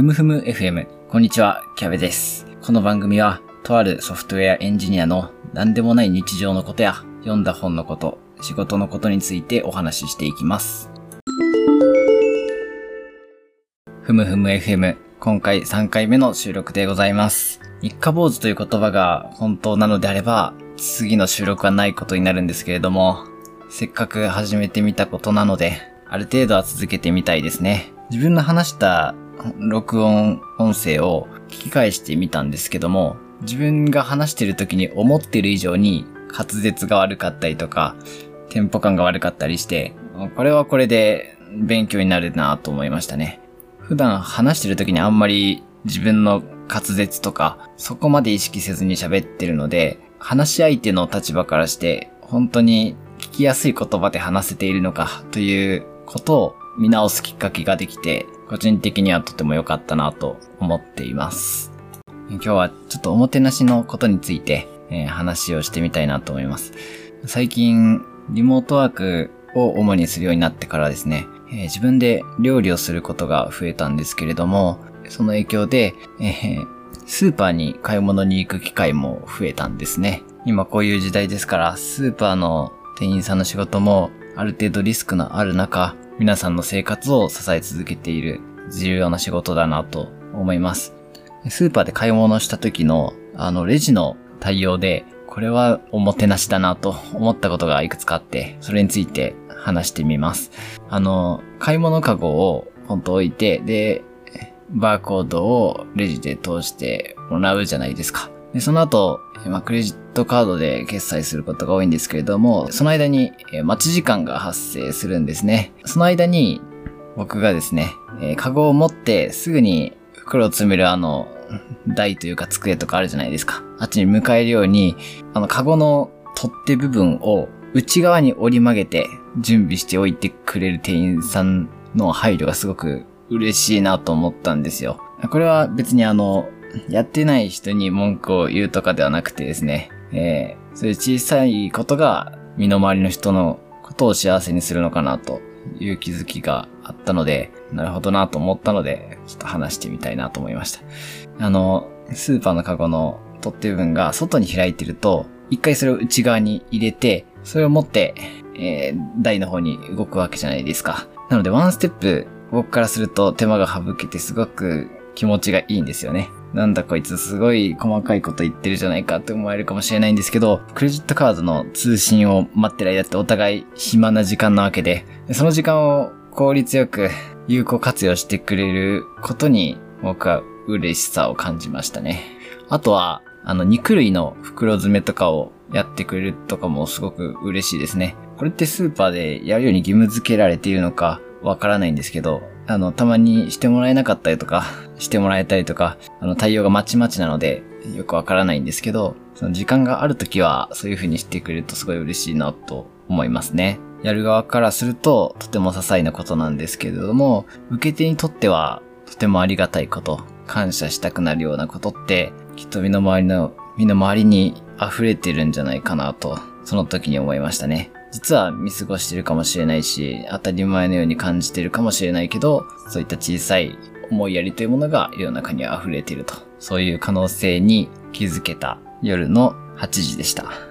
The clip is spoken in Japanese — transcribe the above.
ふむふむ FM。こんにちは、キャベです。この番組は、とあるソフトウェアエンジニアの何でもない日常のことや、読んだ本のこと、仕事のことについてお話ししていきます。ふむふむ FM。今回3回目の収録でございます。三日坊主という言葉が本当なのであれば、次の収録はないことになるんですけれども、せっかく始めてみたことなので、ある程度は続けてみたいですね。自分の話した録音音声を聞き返してみたんですけども、自分が話してる時に思ってる以上に滑舌が悪かったりとか、テンポ感が悪かったりして、これはこれで勉強になるなと思いましたね。普段話してる時にあんまり自分の滑舌とか、そこまで意識せずに喋ってるので、話し相手の立場からして、本当に聞きやすい言葉で話せているのかということを見直すきっかけができて、個人的にはとても良かったなと思っています。今日はちょっとおもてなしのことについて、えー話をしてみたいなと思います。最近、リモートワークを主にするようになってからですね、えー自分で料理をすることが増えたんですけれども、その影響で、えースーパーに買い物に行く機会も増えたんですね。今こういう時代ですから、スーパーの店員さんの仕事もある程度リスクのある中、皆さんの生活を支え続けている重要な仕事だなと思います。スーパーで買い物した時の、あの、レジの対応で、これはおもてなしだなと思ったことがいくつかあって、それについて話してみます。あの、買い物カゴをポンと置いて、で、バーコードをレジで通してもらうじゃないですか。で、その後、まあ、クレジットカードで決済することが多いんですけれども、その間にえー待ち時間が発生するんですね。その間に、僕がですね、えーカゴを持ってすぐに袋を詰めるあの、台というか机とかあるじゃないですか。あっちに向かえるように、あの、カゴの取っ手部分を内側に折り曲げて準備しておいてくれる店員さんの配慮がすごく嬉しいなと思ったんですよ。これは別にあの、やってない人に文句を言うとかではなくてですね、えーそういう小さいことが身の回りの人のことを幸せにするのかなという気づきがあったので、なるほどなと思ったので、ちょっと話してみたいなと思いました。あの、スーパーのカゴの取っ手部分が外に開いてると、一回それを内側に入れて、それを持って、えー台の方に動くわけじゃないですか。なので、ワンステップ、僕からすると手間が省けてすごく気持ちがいいんですよね。なんだこいつすごい細かいこと言ってるじゃないかって思われるかもしれないんですけど、クレジットカードの通信を待ってる間ってお互い暇な時間なわけで、その時間を効率よく有効活用してくれることに僕は嬉しさを感じましたね。あとは、あの、肉類の袋詰めとかをやってくれるとかもすごく嬉しいですね。これってスーパーでやるように義務付けられているのかわからないんですけど、あの、たまにしてもらえなかったりとか、してもらえたりとか、あの、対応がまちまちなので、よくわからないんですけど、その時間があるときは、そういう風にしてくれるとすごい嬉しいなと思いますね。やる側からすると、とても些細なことなんですけれども、受け手にとっては、とてもありがたいこと、感謝したくなるようなことって、きっと身の回りの、身の回りに溢れてるんじゃないかなと、その時に思いましたね。実は見過ごしてるかもしれないし、当たり前のように感じてるかもしれないけど、そういった小さい思いやりというものが世の中には溢れていると。そういう可能性に気づけた夜の8時でした。